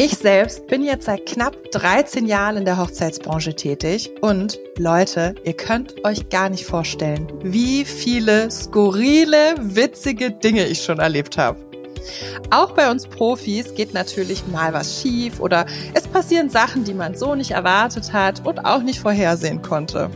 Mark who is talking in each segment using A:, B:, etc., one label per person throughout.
A: Ich selbst bin jetzt seit knapp 13 Jahren in der Hochzeitsbranche tätig und Leute, ihr könnt euch gar nicht vorstellen, wie viele skurrile, witzige Dinge ich schon erlebt habe. Auch bei uns Profis geht natürlich mal was schief oder es passieren Sachen, die man so nicht erwartet hat und auch nicht vorhersehen konnte.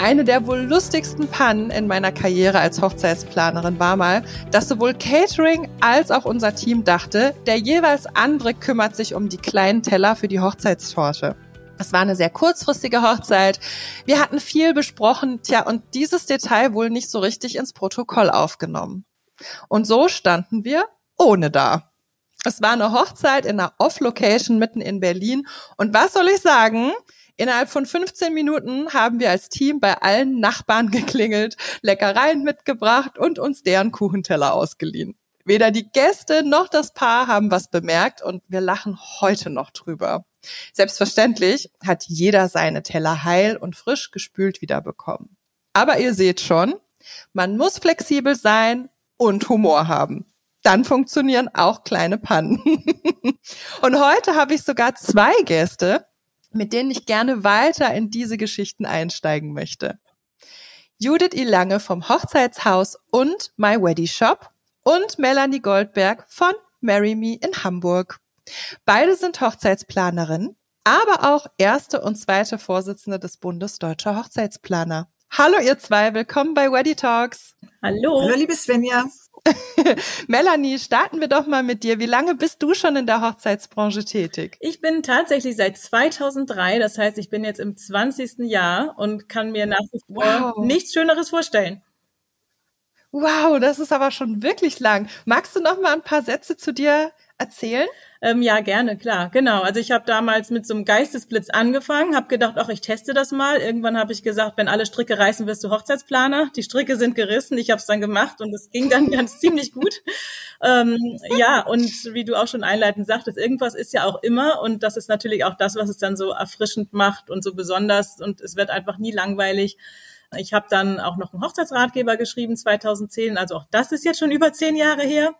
A: Eine der wohl lustigsten Pannen in meiner Karriere als Hochzeitsplanerin war mal, dass sowohl Catering als auch unser Team dachte, der jeweils andere kümmert sich um die kleinen Teller für die Hochzeitstorte. Es war eine sehr kurzfristige Hochzeit. Wir hatten viel besprochen, tja, und dieses Detail wohl nicht so richtig ins Protokoll aufgenommen. Und so standen wir ohne da. Es war eine Hochzeit in einer Off-Location mitten in Berlin. Und was soll ich sagen? Innerhalb von 15 Minuten haben wir als Team bei allen Nachbarn geklingelt, Leckereien mitgebracht und uns deren Kuchenteller ausgeliehen. Weder die Gäste noch das Paar haben was bemerkt und wir lachen heute noch drüber. Selbstverständlich hat jeder seine Teller heil und frisch gespült wiederbekommen. Aber ihr seht schon, man muss flexibel sein und Humor haben. Dann funktionieren auch kleine Pannen. und heute habe ich sogar zwei Gäste, mit denen ich gerne weiter in diese Geschichten einsteigen möchte. Judith Ilange vom Hochzeitshaus und My Weddy Shop und Melanie Goldberg von Marry Me in Hamburg. Beide sind Hochzeitsplanerin, aber auch erste und zweite Vorsitzende des Bundes Deutscher Hochzeitsplaner. Hallo ihr zwei, willkommen bei Weddy Talks.
B: Hallo.
C: Hallo liebe Svenja.
A: Melanie, starten wir doch mal mit dir. Wie lange bist du schon in der Hochzeitsbranche tätig?
B: Ich bin tatsächlich seit 2003, das heißt, ich bin jetzt im 20. Jahr und kann mir nach wie vor wow. nichts Schöneres vorstellen.
A: Wow, das ist aber schon wirklich lang. Magst du noch mal ein paar Sätze zu dir erzählen?
B: Ähm, ja, gerne, klar. Genau. Also ich habe damals mit so einem Geistesblitz angefangen, habe gedacht, ach, ich teste das mal. Irgendwann habe ich gesagt, wenn alle Stricke reißen, wirst du Hochzeitsplaner. Die Stricke sind gerissen, ich habe es dann gemacht und es ging dann ganz ziemlich gut. Ähm, ja, und wie du auch schon einleitend sagtest, irgendwas ist ja auch immer und das ist natürlich auch das, was es dann so erfrischend macht und so besonders und es wird einfach nie langweilig. Ich habe dann auch noch einen Hochzeitsratgeber geschrieben 2010, also auch das ist jetzt schon über zehn Jahre her.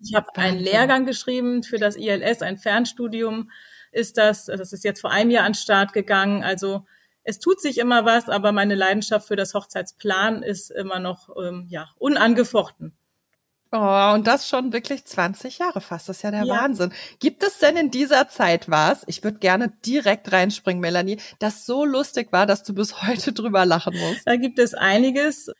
B: Ich habe einen Lehrgang geschrieben für das ILS, ein Fernstudium ist das. Das ist jetzt vor einem Jahr an Start gegangen. Also es tut sich immer was, aber meine Leidenschaft für das Hochzeitsplan ist immer noch ähm, ja unangefochten.
A: Oh, und das schon wirklich 20 Jahre fast. Das ist ja der ja. Wahnsinn. Gibt es denn in dieser Zeit was, ich würde gerne direkt reinspringen, Melanie, das so lustig war, dass du bis heute drüber lachen musst?
B: Da gibt es einiges.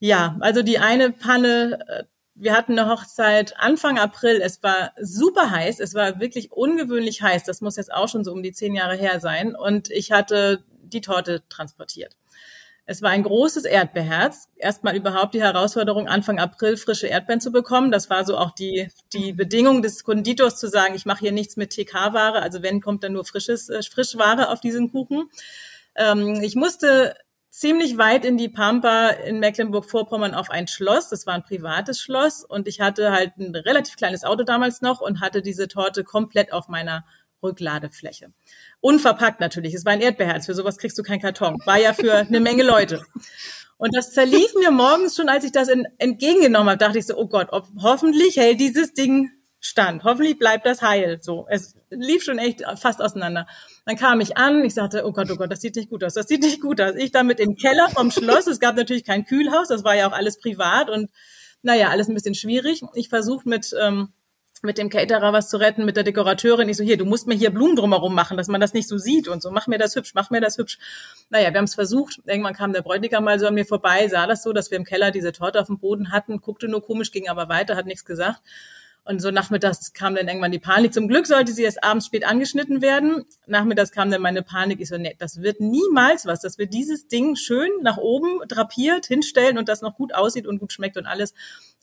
B: Ja, also die eine Panne, äh, wir hatten eine Hochzeit Anfang April. Es war super heiß. Es war wirklich ungewöhnlich heiß. Das muss jetzt auch schon so um die zehn Jahre her sein. Und ich hatte die Torte transportiert. Es war ein großes Erdbeerherz. Erstmal überhaupt die Herausforderung, Anfang April frische Erdbeeren zu bekommen. Das war so auch die, die Bedingung des Konditors zu sagen, ich mache hier nichts mit TK-Ware. Also wenn, kommt dann nur frisches, äh, Frischware auf diesen Kuchen. Ähm, ich musste ziemlich weit in die Pampa in Mecklenburg-Vorpommern auf ein Schloss. Das war ein privates Schloss und ich hatte halt ein relativ kleines Auto damals noch und hatte diese Torte komplett auf meiner Rückladefläche. Unverpackt natürlich. Es war ein Erdbeerherz. Für sowas kriegst du keinen Karton. War ja für eine Menge Leute. Und das zerlief mir morgens schon, als ich das in, entgegengenommen habe, dachte ich so, oh Gott, ob, hoffentlich hält dieses Ding stand. Hoffentlich bleibt das heil. So, es lief schon echt fast auseinander. Dann kam ich an, ich sagte, oh Gott, oh Gott, das sieht nicht gut aus, das sieht nicht gut aus. Ich damit im Keller vom Schloss, es gab natürlich kein Kühlhaus, das war ja auch alles privat und naja, alles ein bisschen schwierig. Ich versuche mit ähm, mit dem Caterer was zu retten, mit der Dekorateurin. Ich so, hier, du musst mir hier Blumen drumherum machen, dass man das nicht so sieht und so. Mach mir das hübsch, mach mir das hübsch. Naja, wir haben es versucht. Irgendwann kam der Bräutigam mal so an mir vorbei, sah das so, dass wir im Keller diese Torte auf dem Boden hatten, guckte nur komisch, ging aber weiter, hat nichts gesagt. Und so nachmittags kam dann irgendwann die Panik. Zum Glück sollte sie erst abends spät angeschnitten werden. Nachmittags kam dann meine Panik. Ich so, nee, das wird niemals was, dass wir dieses Ding schön nach oben drapiert hinstellen und das noch gut aussieht und gut schmeckt und alles.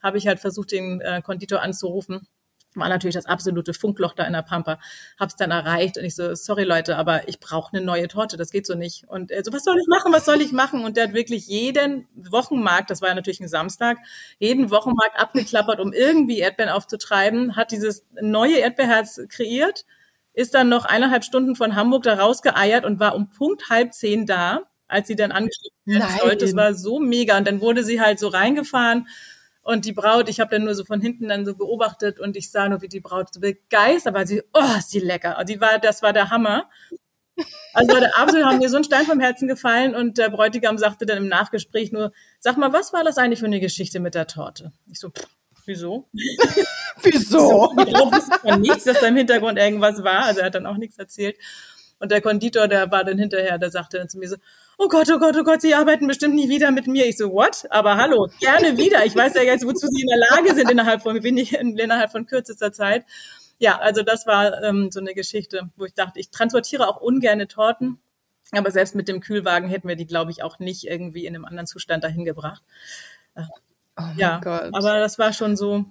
B: Habe ich halt versucht, den äh, Konditor anzurufen war natürlich das absolute Funkloch da in der Pampa. Hab's dann erreicht und ich so, sorry Leute, aber ich brauche eine neue Torte, das geht so nicht. Und er so, was soll ich machen, was soll ich machen? Und der hat wirklich jeden Wochenmarkt, das war ja natürlich ein Samstag, jeden Wochenmarkt abgeklappert, um irgendwie Erdbeeren aufzutreiben, hat dieses neue Erdbeerherz kreiert, ist dann noch eineinhalb Stunden von Hamburg da rausgeeiert und war um Punkt halb zehn da, als sie dann angeschlossen werden sollte. Es war so mega. Und dann wurde sie halt so reingefahren Und die Braut, ich habe dann nur so von hinten dann so beobachtet und ich sah nur, wie die Braut so begeistert war. Sie, oh, ist die lecker. Und die war, das war der Hammer. Also der absolut haben mir so ein Stein vom Herzen gefallen und der Bräutigam sagte dann im Nachgespräch nur, sag mal, was war das eigentlich für eine Geschichte mit der Torte? Ich so, pff, wieso?
A: wieso?
B: Ich glaube, nichts, dass da im Hintergrund irgendwas war. Also er hat dann auch nichts erzählt. Und der Konditor, der war dann hinterher, der sagte dann zu mir so, oh Gott, oh Gott, oh Gott, Sie arbeiten bestimmt nie wieder mit mir. Ich so, what? Aber hallo, gerne wieder. Ich weiß ja jetzt, wozu Sie in der Lage sind innerhalb von wenig, innerhalb von kürzester Zeit. Ja, also das war ähm, so eine Geschichte, wo ich dachte, ich transportiere auch ungerne Torten. Aber selbst mit dem Kühlwagen hätten wir die, glaube ich, auch nicht irgendwie in einem anderen Zustand dahin gebracht. Oh ja, Gott. aber das war schon so.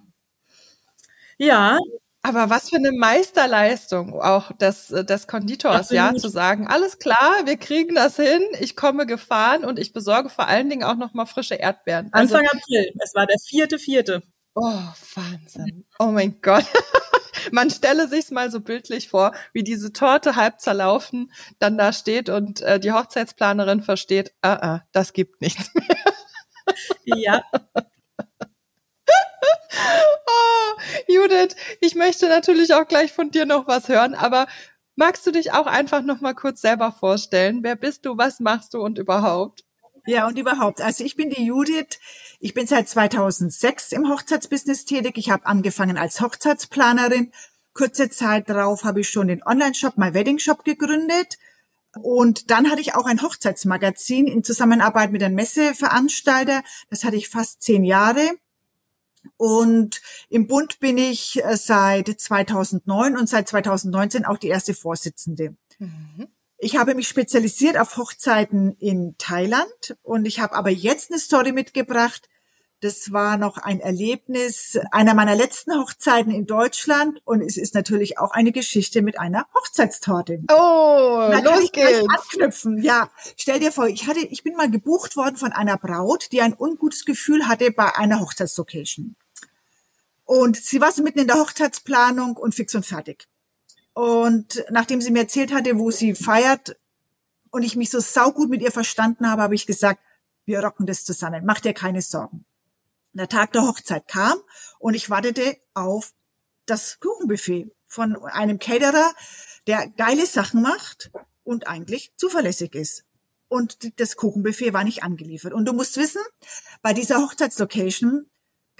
B: Ja,
A: aber was für eine Meisterleistung auch des, des Konditors, ja, zu sagen, alles klar, wir kriegen das hin, ich komme gefahren und ich besorge vor allen Dingen auch noch mal frische Erdbeeren.
B: Also, Anfang April, es war der vierte, vierte.
A: Oh, Wahnsinn. Oh mein Gott. Man stelle sich's mal so bildlich vor, wie diese Torte halb zerlaufen dann da steht und äh, die Hochzeitsplanerin versteht, ah, ah, das gibt nichts mehr.
B: Ja,
A: oh, Judith, ich möchte natürlich auch gleich von dir noch was hören, aber magst du dich auch einfach noch mal kurz selber vorstellen? Wer bist du, was machst du und überhaupt?
C: Ja, und überhaupt. Also ich bin die Judith. Ich bin seit 2006 im Hochzeitsbusiness tätig. Ich habe angefangen als Hochzeitsplanerin. Kurze Zeit darauf habe ich schon den Online-Shop My Wedding Shop gegründet. Und dann hatte ich auch ein Hochzeitsmagazin in Zusammenarbeit mit einem Messeveranstalter. Das hatte ich fast zehn Jahre. Und im Bund bin ich äh, seit 2009 und seit 2019 auch die erste Vorsitzende. Mhm. Ich habe mich spezialisiert auf Hochzeiten in Thailand und ich habe aber jetzt eine Story mitgebracht. Das war noch ein Erlebnis einer meiner letzten Hochzeiten in Deutschland und es ist natürlich auch eine Geschichte mit einer Hochzeitstorte.
A: Oh, da los geht's.
C: Anknüpfen. Ja, stell dir vor, ich hatte, ich bin mal gebucht worden von einer Braut, die ein ungutes Gefühl hatte bei einer Hochzeitslocation. Und sie war so mitten in der Hochzeitsplanung und fix und fertig. Und nachdem sie mir erzählt hatte, wo sie feiert und ich mich so saugut mit ihr verstanden habe, habe ich gesagt, wir rocken das zusammen, mach dir keine Sorgen. Der Tag der Hochzeit kam und ich wartete auf das Kuchenbuffet von einem Caterer, der geile Sachen macht und eigentlich zuverlässig ist. Und das Kuchenbuffet war nicht angeliefert. Und du musst wissen, bei dieser Hochzeitslocation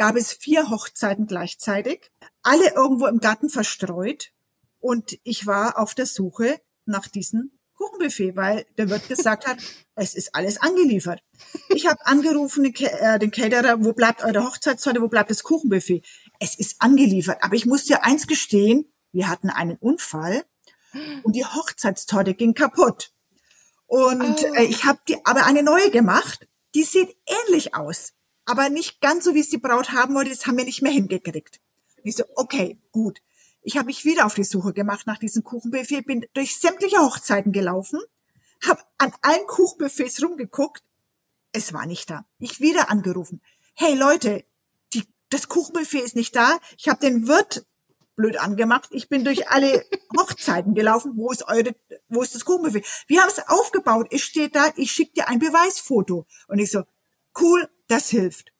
C: gab es vier Hochzeiten gleichzeitig, alle irgendwo im Garten verstreut. Und ich war auf der Suche nach diesem Kuchenbuffet, weil der Wirt gesagt hat, es ist alles angeliefert. Ich habe angerufen, äh, den Caterer, wo bleibt eure Hochzeitstorte, wo bleibt das Kuchenbuffet? Es ist angeliefert. Aber ich muss dir eins gestehen, wir hatten einen Unfall und die Hochzeitstorte ging kaputt. Und oh. äh, ich habe die aber eine neue gemacht, die sieht ähnlich aus aber nicht ganz so, wie es die Braut haben wollte. Das haben wir nicht mehr hingekriegt. Und ich so, okay, gut. Ich habe mich wieder auf die Suche gemacht nach diesem Kuchenbuffet, bin durch sämtliche Hochzeiten gelaufen, habe an allen Kuchenbuffets rumgeguckt. Es war nicht da. Ich wieder angerufen. Hey Leute, die, das Kuchenbuffet ist nicht da. Ich habe den Wirt blöd angemacht. Ich bin durch alle Hochzeiten gelaufen. Wo ist eure, wo ist das Kuchenbuffet? Wir haben es aufgebaut. Es steht da. Ich schicke dir ein Beweisfoto. Und ich so, cool, das hilft.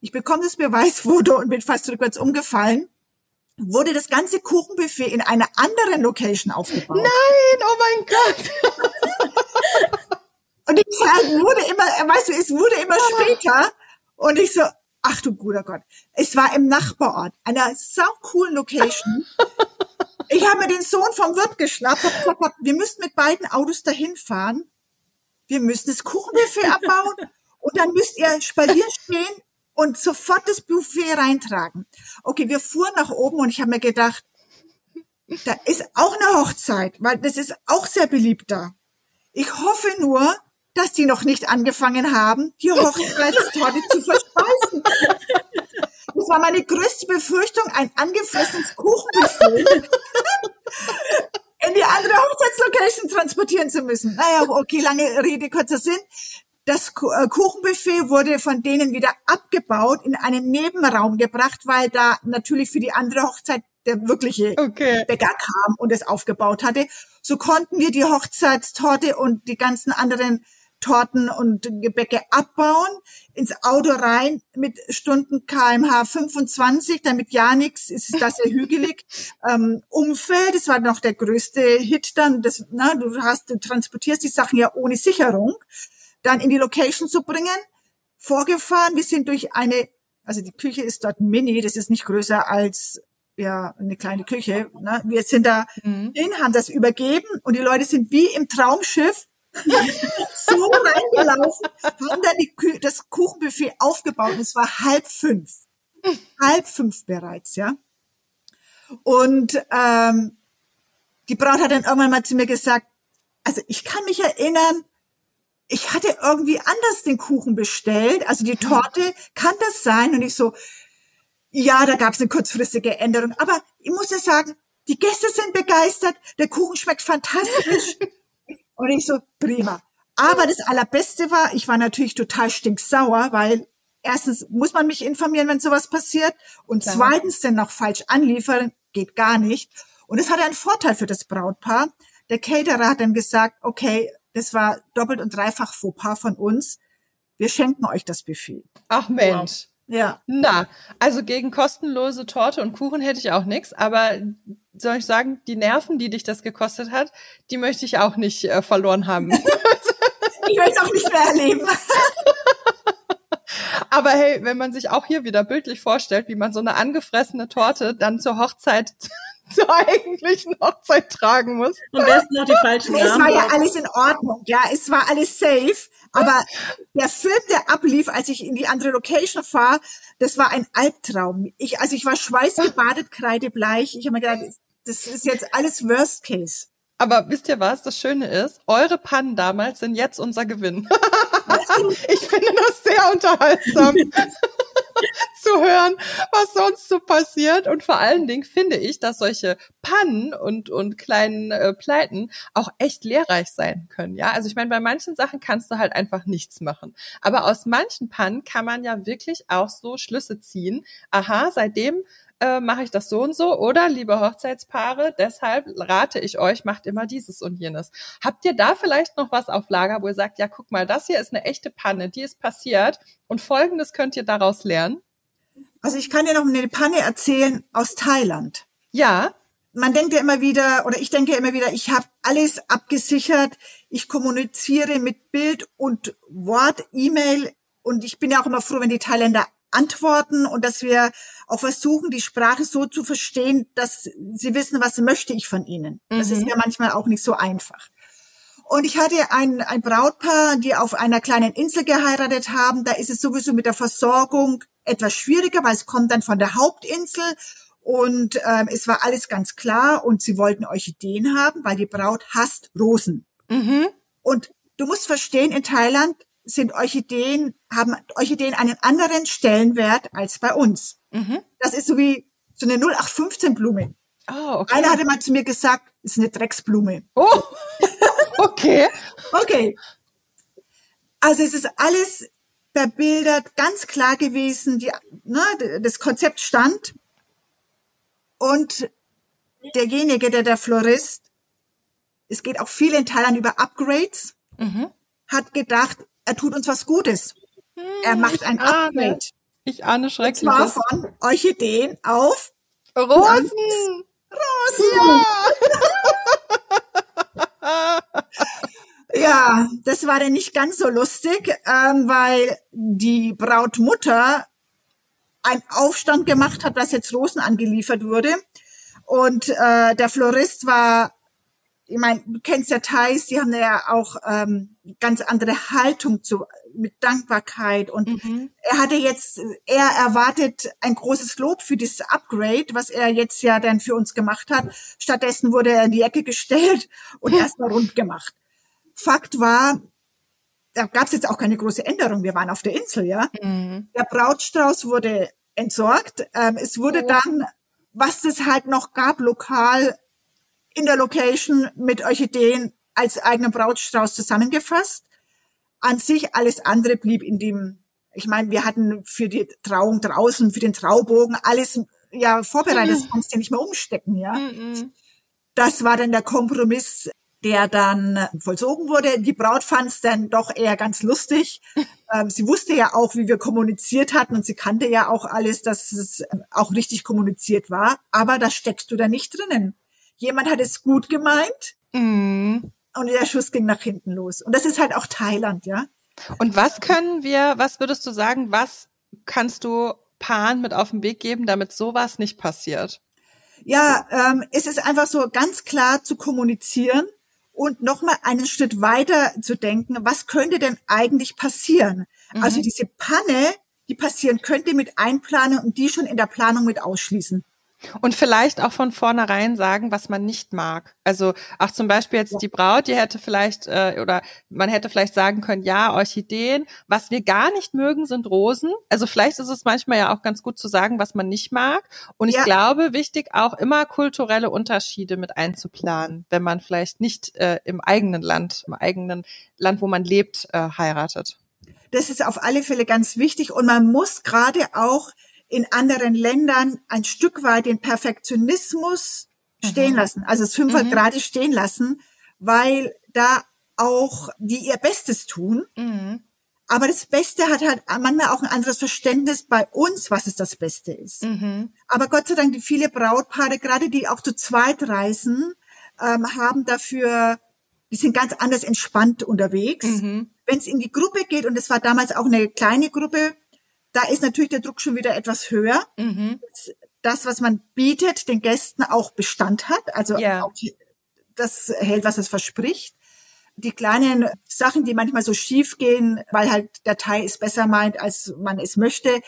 C: Ich bekomme das Beweisfoto und bin fast rückwärts umgefallen. Wurde das ganze Kuchenbuffet in einer anderen Location aufgebaut.
A: Nein, oh mein Gott.
C: und die Zeit wurde immer, weißt du, es wurde immer später. Und ich so, ach du guter Gott. Es war im Nachbarort, einer sau coolen Location. Ich habe mir den Sohn vom Wirt geschnappt, hab gesagt, wir müssen mit beiden Autos dahin fahren. Wir müssen das Kuchenbuffet abbauen und dann müsst ihr Spalier stehen und sofort das Buffet reintragen. Okay, wir fuhren nach oben und ich habe mir gedacht, da ist auch eine Hochzeit, weil das ist auch sehr beliebt da. Ich hoffe nur, dass die noch nicht angefangen haben, die Hochzeitstorte zu verspeisen. Das war meine größte Befürchtung, ein angefressenes Kuchenbuffet in die andere Hochzeitslocation transportieren zu müssen. Naja, okay, lange Rede, kurzer Sinn. Das äh, Kuchenbuffet wurde von denen wieder abgebaut, in einen Nebenraum gebracht, weil da natürlich für die andere Hochzeit der wirkliche okay. Bäcker kam und es aufgebaut hatte. So konnten wir die Hochzeitstorte und die ganzen anderen Torten und Gebäcke abbauen, ins Auto rein mit Stunden kmh 25, damit ja nichts, ist das sehr hügelig. ähm, Umfeld, das war noch der größte Hit dann, das, na, du hast, du transportierst die Sachen ja ohne Sicherung, dann in die Location zu bringen, vorgefahren, wir sind durch eine, also die Küche ist dort mini, das ist nicht größer als ja eine kleine Küche. Ne? Wir sind da mhm. hin, haben das übergeben und die Leute sind wie im Traumschiff so reingelaufen, haben dann die, das Kuchenbuffet aufgebaut und es war halb fünf. halb fünf bereits, ja. Und ähm, die Braut hat dann irgendwann mal zu mir gesagt, also ich kann mich erinnern, ich hatte irgendwie anders den Kuchen bestellt, also die Torte, kann das sein? Und ich so, ja, da gab es eine kurzfristige Änderung, aber ich muss ja sagen, die Gäste sind begeistert, der Kuchen schmeckt fantastisch. Und ich so, prima. Aber das Allerbeste war, ich war natürlich total stinksauer, weil erstens muss man mich informieren, wenn sowas passiert. Und Klar. zweitens denn noch falsch anliefern, geht gar nicht. Und es hatte einen Vorteil für das Brautpaar. Der Caterer hat dann gesagt, okay, das war doppelt und dreifach Fauxpas von uns. Wir schenken euch das Buffet.
A: Ach Mensch.
C: Wow. Ja.
A: Na, also gegen kostenlose Torte und Kuchen hätte ich auch nichts, aber soll ich sagen, die Nerven, die dich das gekostet hat, die möchte ich auch nicht äh, verloren haben.
C: ich möchte es auch nicht mehr erleben.
A: Aber hey, wenn man sich auch hier wieder bildlich vorstellt, wie man so eine angefressene Torte dann zur Hochzeit zur eigentlichen Hochzeit tragen muss.
B: Und besten noch die falschen
C: Namen. Es war ja alles in Ordnung, ja, es war alles safe. Aber der Film, der ablief, als ich in die andere Location fahre, das war ein Albtraum. Ich, also ich war schweißgebadet, kreidebleich. Ich habe mir gedacht, das ist jetzt alles Worst Case.
A: Aber wisst ihr was? Das Schöne ist, eure Pannen damals sind jetzt unser Gewinn. ich finde das sehr unterhaltsam. zu hören, was sonst so passiert. Und vor allen Dingen finde ich, dass solche Pannen und, und kleinen äh, Pleiten auch echt lehrreich sein können. Ja, also ich meine, bei manchen Sachen kannst du halt einfach nichts machen. Aber aus manchen Pannen kann man ja wirklich auch so Schlüsse ziehen. Aha, seitdem äh, mache ich das so und so. Oder, liebe Hochzeitspaare, deshalb rate ich euch, macht immer dieses und jenes. Habt ihr da vielleicht noch was auf Lager, wo ihr sagt, ja, guck mal, das hier ist eine echte Panne, die ist passiert und folgendes könnt ihr daraus lernen?
C: Also ich kann dir noch eine Panne erzählen aus Thailand.
A: Ja.
C: Man denkt ja immer wieder, oder ich denke immer wieder, ich habe alles abgesichert. Ich kommuniziere mit Bild und Wort, E-Mail. Und ich bin ja auch immer froh, wenn die Thailänder antworten und dass wir auch versuchen, die Sprache so zu verstehen, dass sie wissen, was möchte ich von ihnen. Das ist mhm. ja manchmal auch nicht so einfach. Und ich hatte ein, ein Brautpaar, die auf einer kleinen Insel geheiratet haben. Da ist es sowieso mit der Versorgung etwas schwieriger, weil es kommt dann von der Hauptinsel. Und ähm, es war alles ganz klar. Und sie wollten Orchideen haben, weil die Braut hasst Rosen. Mhm. Und du musst verstehen, in Thailand sind Orchideen, haben Orchideen einen anderen Stellenwert als bei uns. Mhm. Das ist so wie so eine 0815 Blume. Oh, okay. Einer hatte mal zu mir gesagt, ist eine Drecksblume.
A: Oh, okay.
C: okay. Also es ist alles verbildert, ganz klar gewesen, die, ne, das Konzept stand. Und derjenige, der der Florist, es geht auch viel in Thailand über Upgrades, mhm. hat gedacht, er tut uns was Gutes. Hm, er macht ein Upgrade.
A: Ich ahne schrecklich.
C: Und zwar von Orchideen auf
A: Rosen.
C: Rosen. Ja. ja, das war dann nicht ganz so lustig, ähm, weil die Brautmutter einen Aufstand gemacht hat, dass jetzt Rosen angeliefert wurde. Und äh, der Florist war ich meine, du kennst ja Thais, die haben ja auch ähm, ganz andere Haltung zu mit Dankbarkeit und mhm. er hatte jetzt, er erwartet ein großes Lob für dieses Upgrade, was er jetzt ja dann für uns gemacht hat. Stattdessen wurde er in die Ecke gestellt und erstmal rund gemacht. Fakt war, da gab es jetzt auch keine große Änderung. Wir waren auf der Insel, ja. Mhm. Der Brautstrauß wurde entsorgt. Ähm, es wurde oh. dann, was es halt noch gab, lokal in der Location mit Orchideen als eigener Brautstrauß zusammengefasst. An sich alles andere blieb in dem, ich meine, wir hatten für die Trauung draußen, für den Traubogen alles ja vorbereitet, das kannst du nicht mehr umstecken, ja. Mhm. Das war dann der Kompromiss der dann vollzogen wurde. Die Braut fand es dann doch eher ganz lustig. Ähm, sie wusste ja auch, wie wir kommuniziert hatten und sie kannte ja auch alles, dass es auch richtig kommuniziert war. Aber da steckst du da nicht drinnen. Jemand hat es gut gemeint
A: Mhm.
C: und der Schuss ging nach hinten los. Und das ist halt auch Thailand, ja.
A: Und was können wir, was würdest du sagen, was kannst du Paaren mit auf den Weg geben, damit sowas nicht passiert?
C: Ja, ähm, es ist einfach so ganz klar zu kommunizieren und nochmal einen Schritt weiter zu denken, was könnte denn eigentlich passieren? Also diese Panne, die passieren könnte, mit einplanen und die schon in der Planung mit ausschließen.
A: Und vielleicht auch von vornherein sagen, was man nicht mag. Also auch zum Beispiel jetzt die Braut, die hätte vielleicht, äh, oder man hätte vielleicht sagen können, ja, Orchideen, was wir gar nicht mögen, sind Rosen. Also vielleicht ist es manchmal ja auch ganz gut zu sagen, was man nicht mag. Und ich
C: Ja.
A: glaube, wichtig auch immer kulturelle Unterschiede mit einzuplanen, wenn man vielleicht nicht äh, im eigenen Land, im eigenen Land, wo man lebt, äh, heiratet.
C: Das ist auf alle Fälle ganz wichtig und man muss gerade auch in anderen Ländern ein Stück weit den Perfektionismus stehen lassen, also das Fünfer
A: Mhm.
C: gerade stehen lassen, weil da auch die ihr Bestes tun. Aber das Beste hat halt manchmal auch ein anderes Verständnis bei uns, was es das Beste ist.
A: Mhm.
C: Aber Gott sei Dank, die viele Brautpaare, gerade die auch zu zweit reisen, ähm, haben dafür, die sind ganz anders entspannt unterwegs.
A: Mhm.
C: Wenn es in die Gruppe geht, und es war damals auch eine kleine Gruppe, da ist natürlich der Druck schon wieder etwas höher.
A: Mhm.
C: Das, was man bietet, den Gästen auch Bestand hat, also
A: Ja.
C: auch das hält, was es verspricht. Die kleinen Sachen, die manchmal so schief gehen, weil halt der Teil es besser meint, als man es möchte,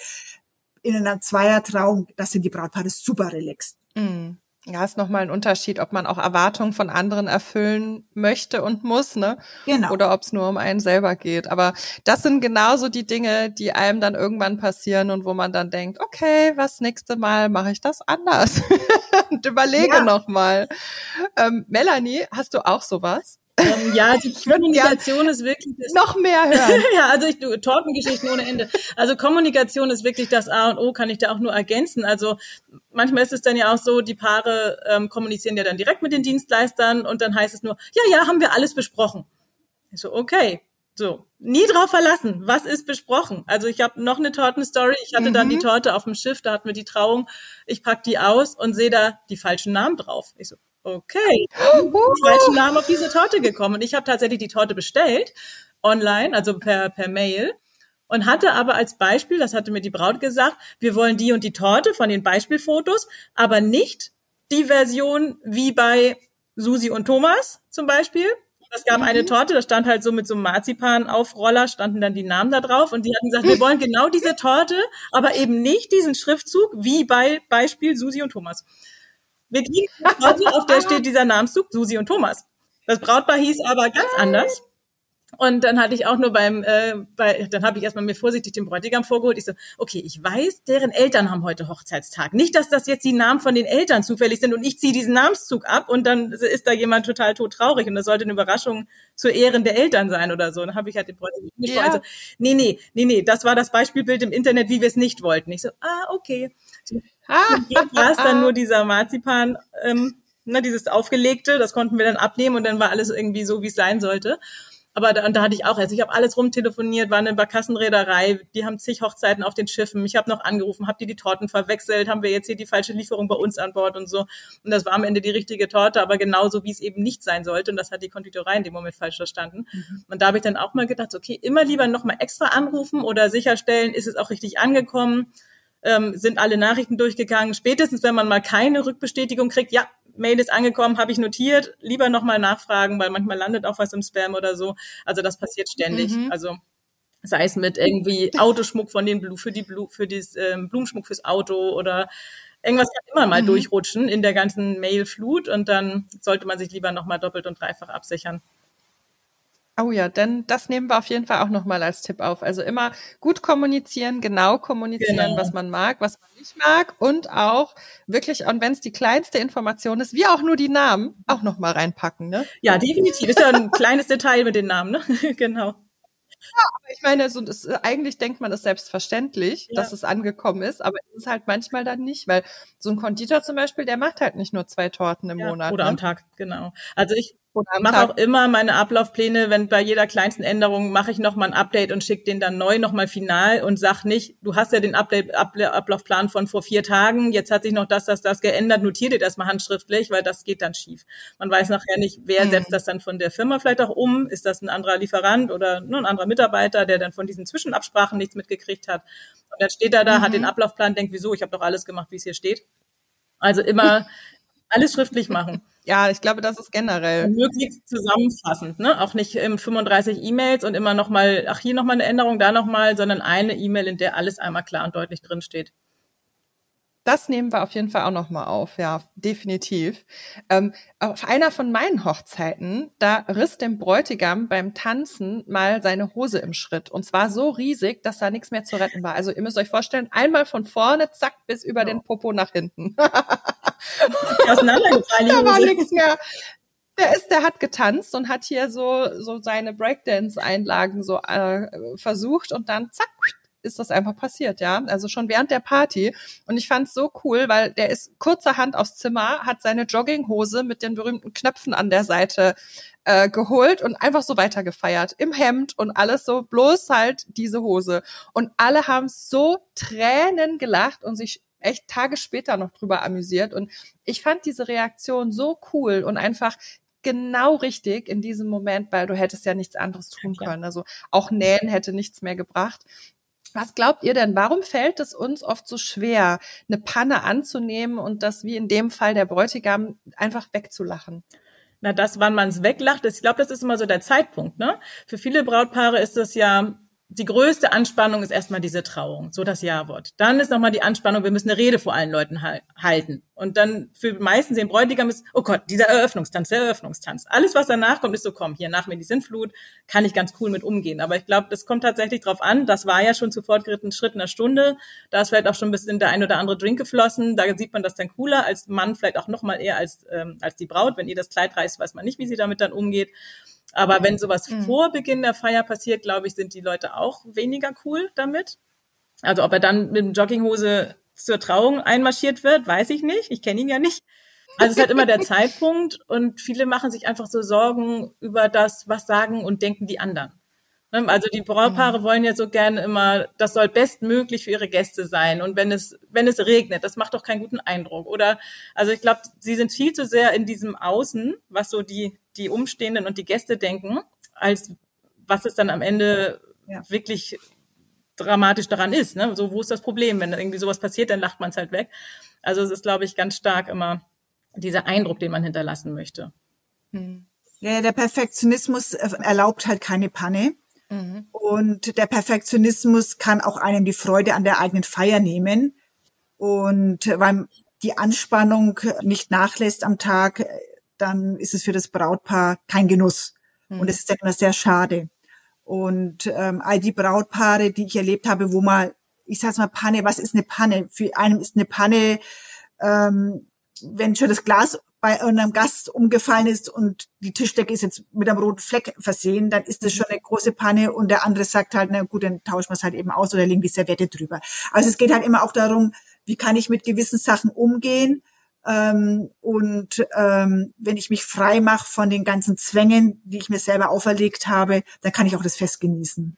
C: in einer Zweiertrauung, das sind die Brautpaare super relaxed.
A: Mhm. Ja, ist nochmal ein Unterschied, ob man auch Erwartungen von anderen erfüllen möchte und muss, ne?
C: Genau.
A: Oder ob es nur um einen selber geht. Aber das sind genauso die Dinge, die einem dann irgendwann passieren und wo man dann denkt, okay, was nächste Mal mache ich das anders und überlege
C: Ja.
A: nochmal. Ähm, Melanie, hast du auch sowas?
B: Ähm, ja, die Kommunikation ist wirklich das
A: Noch mehr hören.
B: ja, also ich du, Tortengeschichten ohne Ende. Also Kommunikation ist wirklich das A und O, kann ich da auch nur ergänzen. Also manchmal ist es dann ja auch so, die Paare ähm, kommunizieren ja dann direkt mit den Dienstleistern und dann heißt es nur, ja, ja, haben wir alles besprochen. Ich so, okay. So, nie drauf verlassen. Was ist besprochen? Also ich habe noch eine Tortenstory. Ich hatte dann die Torte auf dem Schiff, da hatten wir die Trauung. Ich pack die aus und sehe da die falschen Namen drauf. Ich so, okay die falschen Namen auf diese Torte gekommen. Und ich habe tatsächlich die Torte bestellt, online, also per, per Mail. Und hatte aber als Beispiel, das hatte mir die Braut gesagt, wir wollen die und die Torte von den Beispielfotos, aber nicht die Version wie bei Susi und Thomas zum Beispiel. Es gab eine Torte, da stand halt so mit so einem Marzipan-Aufroller, standen dann die Namen da drauf und die hatten gesagt, wir wollen genau diese Torte, aber eben nicht diesen Schriftzug wie bei Beispiel Susi und Thomas. Wir kriegen eine Torte, auf der steht dieser Namenszug Susi und Thomas. Das Brautpaar hieß aber ganz anders. Und dann hatte ich auch nur beim, äh, bei, dann habe ich erstmal mir vorsichtig den Bräutigam vorgeholt. Ich so, okay, ich weiß, deren Eltern haben heute Hochzeitstag. Nicht, dass das jetzt die Namen von den Eltern zufällig sind und ich ziehe diesen Namenszug ab und dann ist da jemand total todtraurig und das sollte eine Überraschung zu Ehren der Eltern sein oder so. Dann habe ich halt den Bräutigam
A: Ja.
B: gesprochen. Also, nee, nee, nee, nee, das war das Beispielbild im Internet, wie wir es nicht wollten. Ich so, ah, okay.
A: Ah,
B: war es dann nur dieser Marzipan, ähm, ne, dieses aufgelegte, das konnten wir dann abnehmen und dann war alles irgendwie so, wie es sein sollte. Aber da, und da hatte ich auch, also ich habe alles rumtelefoniert, war eine Barkassenreederei, die haben zig Hochzeiten auf den Schiffen. Ich habe noch angerufen, habt ihr die Torten verwechselt, haben wir jetzt hier die falsche Lieferung bei uns an Bord und so. Und das war am Ende die richtige Torte, aber genauso, wie es eben nicht sein sollte. Und das hat die Konditorei in dem Moment falsch verstanden. Und da habe ich dann auch mal gedacht, okay, immer lieber nochmal extra anrufen oder sicherstellen, ist es auch richtig angekommen ähm, sind alle Nachrichten durchgegangen. Spätestens, wenn man mal keine Rückbestätigung kriegt, ja, Mail ist angekommen, habe ich notiert, lieber nochmal nachfragen, weil manchmal landet auch was im Spam oder so. Also das passiert ständig.
A: Mhm.
B: Also sei es mit irgendwie Autoschmuck von den Blu für die Blu für dieses ähm, Blumenschmuck fürs Auto oder irgendwas kann immer mal
A: Mhm.
B: durchrutschen in der ganzen Mailflut und dann sollte man sich lieber nochmal doppelt und dreifach absichern.
A: Oh ja, denn das nehmen wir auf jeden Fall auch nochmal als Tipp auf. Also immer gut kommunizieren, genau kommunizieren,
B: Genau.
A: was man mag, was man nicht mag und auch wirklich, und wenn es die kleinste Information ist, wie auch nur die Namen, auch nochmal reinpacken. Ne?
B: Ja, definitiv. Ist ja ein kleines Detail mit den Namen, ne? genau.
A: Ich meine, so, das, eigentlich denkt man es selbstverständlich,
B: Ja.
A: dass es angekommen ist, aber es ist halt manchmal dann nicht, weil so ein Konditor zum Beispiel, der macht halt nicht nur zwei Torten im
B: Ja,
A: Monat.
B: oder
A: ne?
B: am Tag, genau. Also ich Ich mache auch immer meine Ablaufpläne, wenn bei jeder kleinsten Änderung mache ich nochmal ein Update und schicke den dann neu nochmal final und sag nicht, du hast ja den Update, Ablaufplan von vor vier Tagen, jetzt hat sich noch das, das, das geändert, notiere dir das mal handschriftlich, weil das geht dann schief. Man weiß nachher nicht, wer mhm. setzt das dann von der Firma vielleicht auch um, ist das ein anderer Lieferant oder nur ein anderer Mitarbeiter, der dann von diesen Zwischenabsprachen nichts mitgekriegt hat. Und dann steht er da, mhm. hat den Ablaufplan, denkt, wieso, ich habe doch alles gemacht, wie es hier steht. Also immer alles schriftlich machen.
A: Ja, ich glaube, das ist generell.
B: Möglichst zusammenfassend, ne? Auch nicht im 35 E-Mails und immer nochmal, ach, hier nochmal eine Änderung, da nochmal, sondern eine E-Mail, in der alles einmal klar und deutlich drinsteht.
A: Das nehmen wir auf jeden Fall auch nochmal auf, ja, definitiv. Ähm, auf einer von meinen Hochzeiten, da riss dem Bräutigam beim Tanzen mal seine Hose im Schritt. Und zwar so riesig, dass da nichts mehr zu retten war. Also ihr müsst euch vorstellen, einmal von vorne, zack, bis über ja. den Popo nach hinten. Auseinandergefallen. da war nichts mehr. Der ist, der hat getanzt und hat hier so, so seine Breakdance-Einlagen so äh, versucht und dann zack, ist das einfach passiert, ja. Also schon während der Party. Und ich fand es so cool, weil der ist kurzerhand aufs Zimmer, hat seine Jogginghose mit den berühmten Knöpfen an der Seite äh, geholt und einfach so weitergefeiert. Im Hemd und alles so, bloß halt diese Hose. Und alle haben so Tränen gelacht und sich echt Tage später noch drüber amüsiert. Und ich fand diese Reaktion so cool und einfach genau richtig in diesem Moment, weil du hättest ja nichts anderes tun können. Also auch nähen hätte nichts mehr gebracht. Was glaubt ihr denn, warum fällt es uns oft so schwer, eine Panne anzunehmen und das wie in dem Fall der Bräutigam einfach wegzulachen?
B: Na, das, wann man es weglacht, ich glaube, das ist immer so der Zeitpunkt. Ne? Für viele Brautpaare ist es ja die größte Anspannung ist erstmal diese Trauung, so das Ja-Wort. Dann ist nochmal die Anspannung, wir müssen eine Rede vor allen Leuten halten. Und dann für meistens den Bräutigam ist, oh Gott, dieser Eröffnungstanz, der Eröffnungstanz. Alles, was danach kommt, ist so, komm, hier nach mir die Sintflut, kann ich ganz cool mit umgehen. Aber ich glaube, das kommt tatsächlich drauf an. Das war ja schon zu fortgeschrittenen Schritt einer Stunde. Da ist vielleicht auch schon ein bisschen der ein oder andere Drink geflossen. Da sieht man das dann cooler als Mann, vielleicht auch nochmal eher als, ähm, als die Braut. Wenn ihr das Kleid reißt, weiß man nicht, wie sie damit dann umgeht. Aber wenn sowas mhm. vor Beginn der Feier passiert, glaube ich, sind die Leute auch weniger cool damit. Also ob er dann mit dem Jogginghose zur Trauung einmarschiert wird, weiß ich nicht. Ich kenne ihn ja nicht. Also es ist halt immer der Zeitpunkt und viele machen sich einfach so Sorgen über das, was sagen und denken die anderen. Ne, also die Brautpaare mhm. wollen ja so gerne immer, das soll bestmöglich für ihre Gäste sein. Und wenn es, wenn es regnet, das macht doch keinen guten Eindruck. Oder, also ich glaube, sie sind viel zu sehr in diesem Außen, was so die, die Umstehenden und die Gäste denken, als was es dann am Ende ja. wirklich dramatisch daran ist. Ne? So, wo ist das Problem? Wenn irgendwie sowas passiert, dann lacht man es halt weg. Also es ist, glaube ich, ganz stark immer dieser Eindruck, den man hinterlassen möchte.
C: Hm. Ja, der Perfektionismus erlaubt halt keine Panne. Mhm. Und der Perfektionismus kann auch einem die Freude an der eigenen Feier nehmen. Und weil die Anspannung nicht nachlässt am Tag, dann ist es für das Brautpaar kein Genuss. Mhm. Und es ist immer sehr schade. Und ähm, all die Brautpaare, die ich erlebt habe, wo mal, ich sag's mal Panne, was ist eine Panne? Für einen ist eine Panne, ähm, wenn schon das Glas bei einem Gast umgefallen ist und die Tischdecke ist jetzt mit einem roten Fleck versehen, dann ist das schon eine große Panne und der andere sagt halt, na gut, dann tauschen wir es halt eben aus oder legen die Serviette drüber. Also es geht halt immer auch darum, wie kann ich mit gewissen Sachen umgehen ähm, und ähm, wenn ich mich frei mache von den ganzen Zwängen, die ich mir selber auferlegt habe, dann kann ich auch das Fest genießen.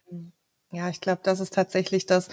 A: Ja, ich glaube, das ist tatsächlich das,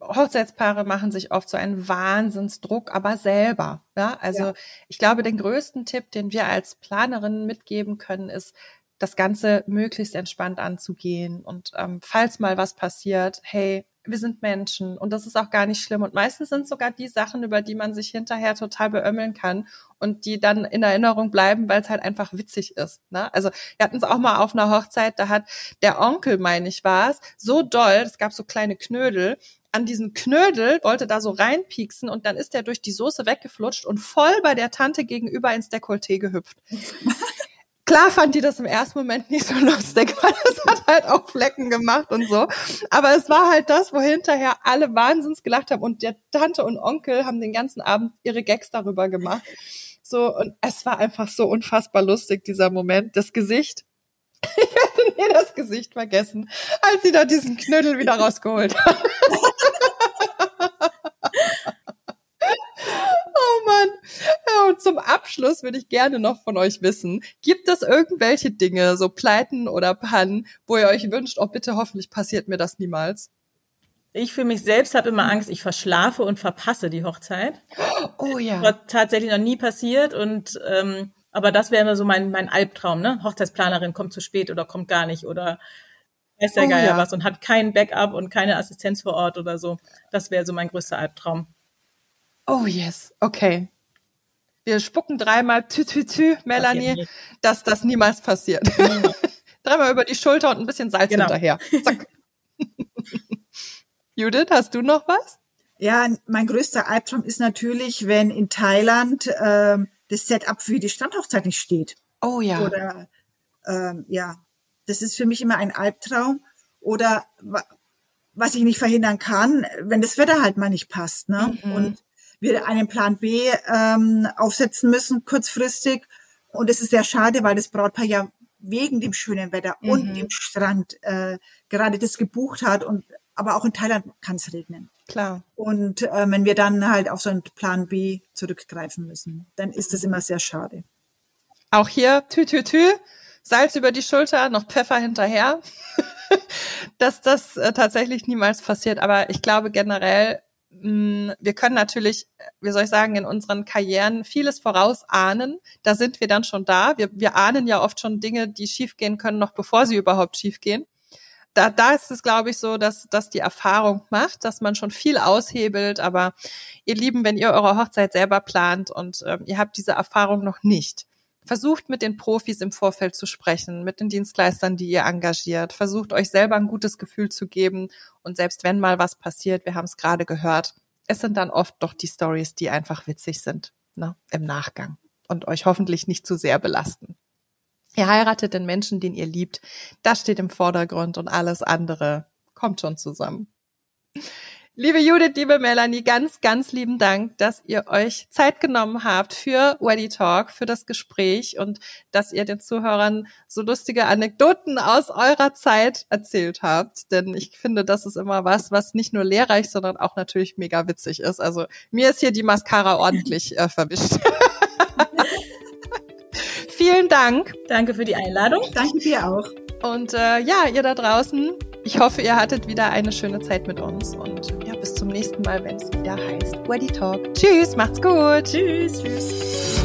A: Hochzeitspaare machen sich oft so einen Wahnsinnsdruck, aber selber. Ja, also ja. ich glaube, den größten Tipp, den wir als Planerinnen mitgeben können, ist, das Ganze möglichst entspannt anzugehen. Und ähm, falls mal was passiert, hey, wir sind Menschen und das ist auch gar nicht schlimm. Und meistens sind sogar die Sachen, über die man sich hinterher total beömmeln kann und die dann in Erinnerung bleiben, weil es halt einfach witzig ist. Ne? Also wir hatten es auch mal auf einer Hochzeit, da hat der Onkel, meine ich, war es, so doll, es gab so kleine Knödel, an diesen Knödel, wollte da so reinpieksen und dann ist er durch die Soße weggeflutscht und voll bei der Tante gegenüber ins Dekolleté gehüpft. Klar fand die das im ersten Moment nicht so lustig, weil es hat halt auch Flecken gemacht und so. Aber es war halt das, wo hinterher alle wahnsinns gelacht haben und der Tante und Onkel haben den ganzen Abend ihre Gags darüber gemacht. So, und es war einfach so unfassbar lustig, dieser Moment. Das Gesicht ich werde nie das Gesicht vergessen, als sie da diesen Knödel wieder rausgeholt hat. oh Mann. Und zum Abschluss Schluss würde ich gerne noch von euch wissen, gibt es irgendwelche Dinge, so Pleiten oder Pannen, wo ihr euch wünscht, oh bitte, hoffentlich passiert mir das niemals?
B: Ich für mich selbst habe immer Angst, ich verschlafe und verpasse die Hochzeit.
A: Oh ja.
B: Das war tatsächlich noch nie passiert und ähm, aber das wäre so mein, mein Albtraum, ne? Hochzeitsplanerin kommt zu spät oder kommt gar nicht oder weiß der
A: Oh
B: Geier
A: ja.
B: was und hat kein Backup und keine Assistenz vor Ort oder so. Das wäre so mein größter Albtraum.
A: Oh yes, okay. Wir spucken dreimal tü tü tü, Melanie, dass das niemals passiert. dreimal über die Schulter und ein bisschen Salz
B: Genau.
A: hinterher. Zack. Judith, hast du noch was?
C: Ja, mein größter Albtraum ist natürlich, wenn in Thailand ähm, das Setup für die Strandhochzeit nicht steht.
A: Oh ja.
C: Oder ähm, ja, das ist für mich immer ein Albtraum. Oder wa was ich nicht verhindern kann, wenn das Wetter halt mal nicht passt. Ne?
A: Mhm.
C: Und wir einen Plan B ähm, aufsetzen müssen, kurzfristig. Und es ist sehr schade, weil das Brautpaar ja wegen dem schönen Wetter und
A: Mhm.
C: dem Strand äh, gerade das gebucht hat. Und aber auch in Thailand kann es regnen.
A: Klar.
C: Und äh, wenn wir dann halt auf so einen Plan B zurückgreifen müssen, dann ist das immer sehr schade.
A: Auch hier tü tü tü, Salz über die Schulter, noch Pfeffer hinterher. dass das äh, tatsächlich niemals passiert. Aber ich glaube generell, wir können natürlich, wie soll ich sagen, in unseren Karrieren vieles vorausahnen. Da sind wir dann schon da. Wir, wir ahnen ja oft schon Dinge, die schiefgehen können, noch bevor sie überhaupt schiefgehen. Da, da ist es, glaube ich, so, dass, dass die Erfahrung macht, dass man schon viel aushebelt. Aber ihr Lieben, wenn ihr eure Hochzeit selber plant und ähm, ihr habt diese Erfahrung noch nicht, versucht mit den Profis im Vorfeld zu sprechen, mit den Dienstleistern, die ihr engagiert. Versucht euch selber ein gutes Gefühl zu geben. Und selbst wenn mal was passiert, wir haben es gerade gehört, es sind dann oft doch die Stories, die einfach witzig sind, ne, im Nachgang und euch hoffentlich nicht zu sehr belasten. Ihr heiratet den Menschen, den ihr liebt. Das steht im Vordergrund und alles andere kommt schon zusammen. Liebe Judith, liebe Melanie, ganz, ganz lieben Dank, dass ihr euch Zeit genommen habt für Weddy Talk, für das Gespräch und dass ihr den Zuhörern so lustige Anekdoten aus eurer Zeit erzählt habt. Denn ich finde, das ist immer was, was nicht nur lehrreich, sondern auch natürlich mega witzig ist. Also mir ist hier die Mascara ordentlich äh, verwischt. Vielen Dank.
B: Danke für die Einladung.
C: Danke dir auch.
A: Und äh, ja, ihr da draußen, ich hoffe, ihr hattet wieder eine schöne Zeit mit uns. Und ja, bis zum nächsten Mal, wenn es wieder heißt Weddy Talk. Tschüss, macht's gut.
B: Tschüss. Tschüss.